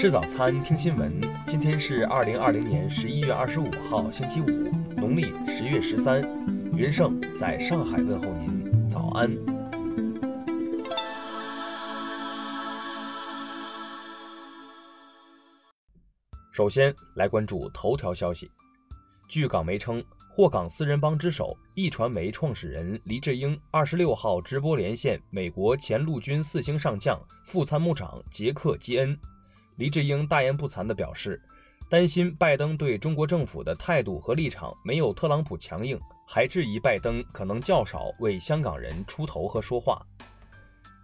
吃早餐，听新闻。今天是二零二零年十一月二十五号，星期五，农历十月十三。云盛在上海问候您，早安。首先来关注头条消息。据港媒称，货港四人帮之首易传媒创始人黎智英二十六号直播连线美国前陆军四星上将、副参谋长杰克基恩。黎智英大言不惭地表示，担心拜登对中国政府的态度和立场没有特朗普强硬，还质疑拜登可能较少为香港人出头和说话。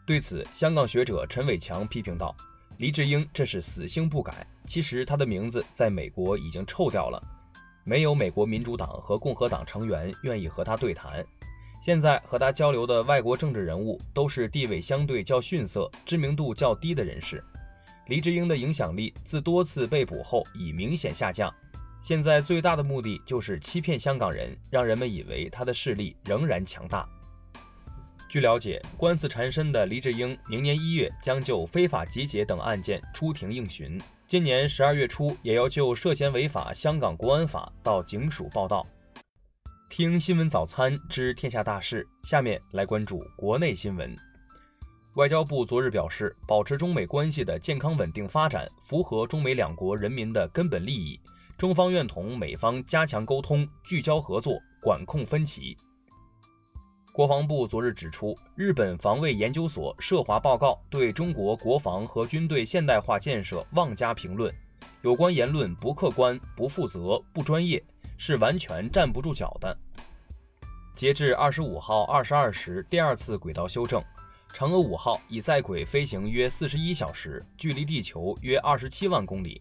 对此，香港学者陈伟强批评道：“黎智英这是死性不改，其实他的名字在美国已经臭掉了。”没有美国民主党和共和党成员愿意和他对谈。现在和他交流的外国政治人物都是地位相对较逊色、知名度较低的人士。黎智英的影响力自多次被捕后已明显下降。现在最大的目的就是欺骗香港人，让人们以为他的势力仍然强大。据了解，官司缠身的黎智英明年一月将就非法集结等案件出庭应询。今年十二月初，也要就涉嫌违法香港国安法到警署报到。听新闻早餐知天下大事，下面来关注国内新闻。外交部昨日表示，保持中美关系的健康稳定发展，符合中美两国人民的根本利益。中方愿同美方加强沟通，聚焦合作，管控分歧。国防部昨日指出，日本防卫研究所涉华报告对中国国防和军队现代化建设妄加评论，有关言论不客观、不负责、不专业，是完全站不住脚的。截至二十五号二十二时，第二次轨道修正，嫦娥五号已在轨飞行约四十一小时，距离地球约二十七万公里，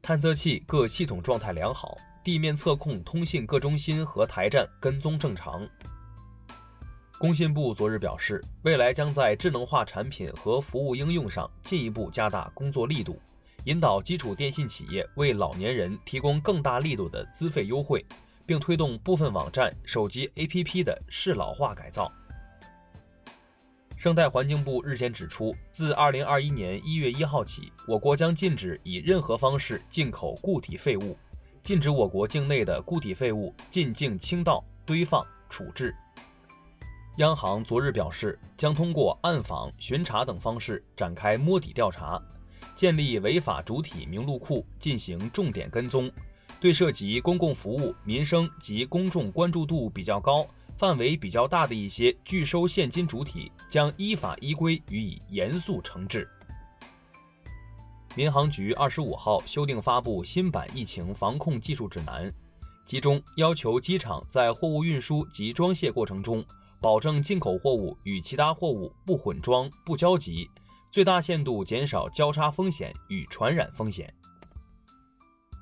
探测器各系统状态良好，地面测控、通信各中心和台站跟踪正常。工信部昨日表示，未来将在智能化产品和服务应用上进一步加大工作力度，引导基础电信企业为老年人提供更大力度的资费优惠，并推动部分网站、手机 APP 的适老化改造。生态环境部日前指出，自2021年1月1号起，我国将禁止以任何方式进口固体废物，禁止我国境内的固体废物进境倾倒、堆放、处置。央行昨日表示，将通过暗访、巡查等方式展开摸底调查，建立违法主体名录库，进行重点跟踪。对涉及公共服务、民生及公众关注度比较高、范围比较大的一些拒收现金主体，将依法依规予以严肃惩治。民航局二十五号修订发布新版疫情防控技术指南，其中要求机场在货物运输及装卸过程中。保证进口货物与其他货物不混装、不交集，最大限度减少交叉风险与传染风险。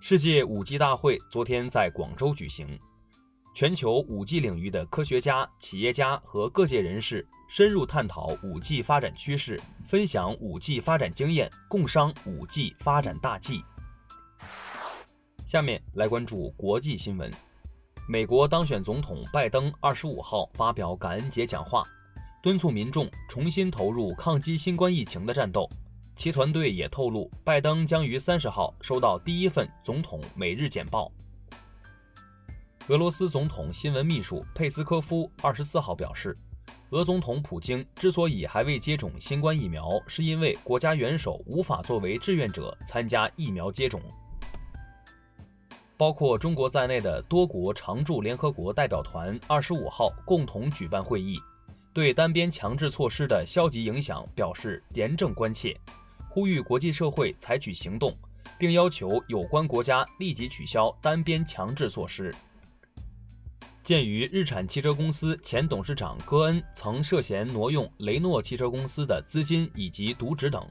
世界五 G 大会昨天在广州举行，全球五 G 领域的科学家、企业家和各界人士深入探讨五 G 发展趋势，分享五 G 发展经验，共商五 G 发展大计。下面来关注国际新闻。美国当选总统拜登二十五号发表感恩节讲话，敦促民众重新投入抗击新冠疫情的战斗。其团队也透露，拜登将于三十号收到第一份总统每日简报。俄罗斯总统新闻秘书佩斯科夫二十四号表示，俄总统普京之所以还未接种新冠疫苗，是因为国家元首无法作为志愿者参加疫苗接种。包括中国在内的多国常驻联合国代表团二十五号共同举办会议，对单边强制措施的消极影响表示严正关切，呼吁国际社会采取行动，并要求有关国家立即取消单边强制措施。鉴于日产汽车公司前董事长戈恩曾涉嫌挪用雷诺汽车公司的资金以及渎职等。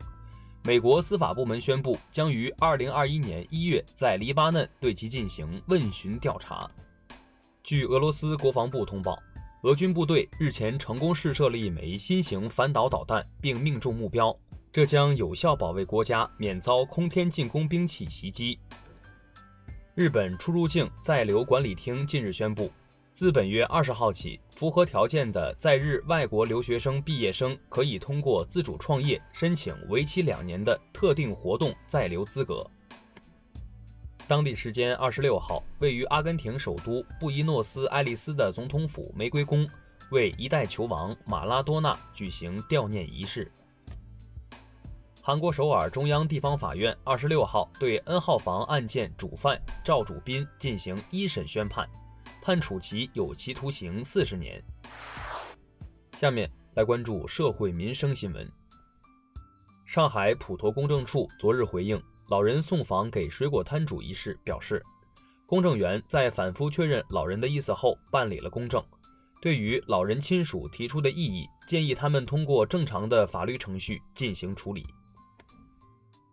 美国司法部门宣布，将于二零二一年一月在黎巴嫩对其进行问询调查。据俄罗斯国防部通报，俄军部队日前成功试射了一枚新型反导导弹，并命中目标，这将有效保卫国家免遭空天进攻兵器袭击。日本出入境在留管理厅近日宣布，自本月二十号起，符合条件的在日外国留学生毕业生可以通过自主创业申请为期两年的特定活动在留资格。当地时间二十六号，位于阿根廷首都布宜诺斯艾利斯的总统府玫瑰宫为一代球王马拉多纳举行悼念仪式。韩国首尔中央地方法院二十六号对 N 号房案件主犯赵主斌进行一审宣判。判处其有期徒刑四十年。下面来关注社会民生新闻。上海普陀公证处昨日回应老人送房给水果摊主一事，表示，公证员在反复确认老人的意思后办理了公证。对于老人亲属提出的异议，建议他们通过正常的法律程序进行处理。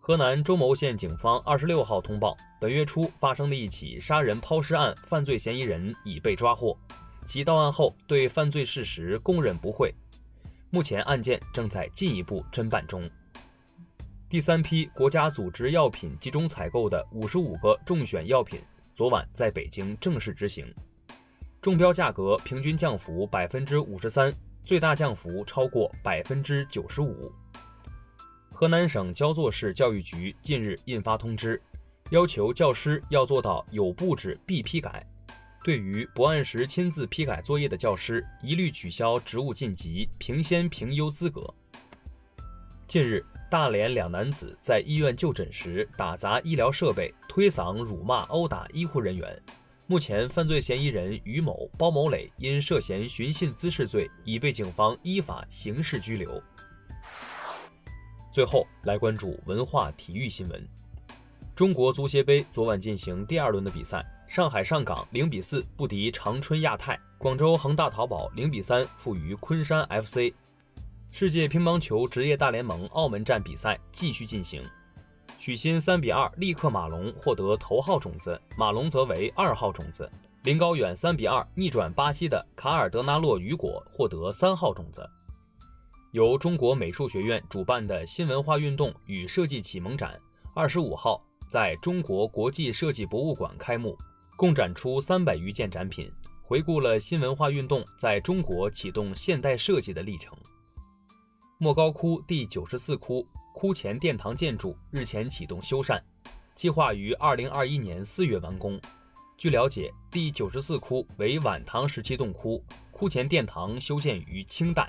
河南周牟县警方二十六号通报，本月初发生的一起杀人抛尸案，犯罪嫌疑人已被抓获。其到案后对犯罪事实供认不讳。目前案件正在进一步侦办中。第三批国家组织药品集中采购的五十五个中选药品，昨晚在北京正式执行，中标价格平均降幅百分之五十三，最大降幅超过百分之九十五。河南省焦作市教育局近日印发通知，要求教师要做到有布置必批改。对于不按时亲自批改作业的教师，一律取消职务晋级、评先评优资格。近日，大连两男子在医院就诊时打砸医疗设备、推搡、辱骂、殴打医护人员。目前，犯罪嫌疑人于某、包某磊因涉嫌寻衅滋事罪，已被警方依法刑事拘留。最后来关注文化体育新闻。中国足协杯昨晚进行第二轮的比赛，上海上港零比四不敌长春亚泰，广州恒大淘宝零比三负于昆山 FC。世界乒乓球职业大联盟澳门站比赛继续进行，许昕三比二力克马龙，获得头号种子，马龙则为二号种子。林高远三比二逆转巴西的卡尔德纳洛雨果，获得三号种子。由中国美术学院主办的新文化运动与设计启蒙展，二十五号在中国国际设计博物馆开幕，共展出三百余件展品，回顾了新文化运动在中国启动现代设计的历程。莫高窟第九十四窟窟前殿堂建筑日前启动修缮，计划于二零二一年四月完工。据了解，第九十四窟为晚唐时期洞窟，窟前殿堂修建于清代。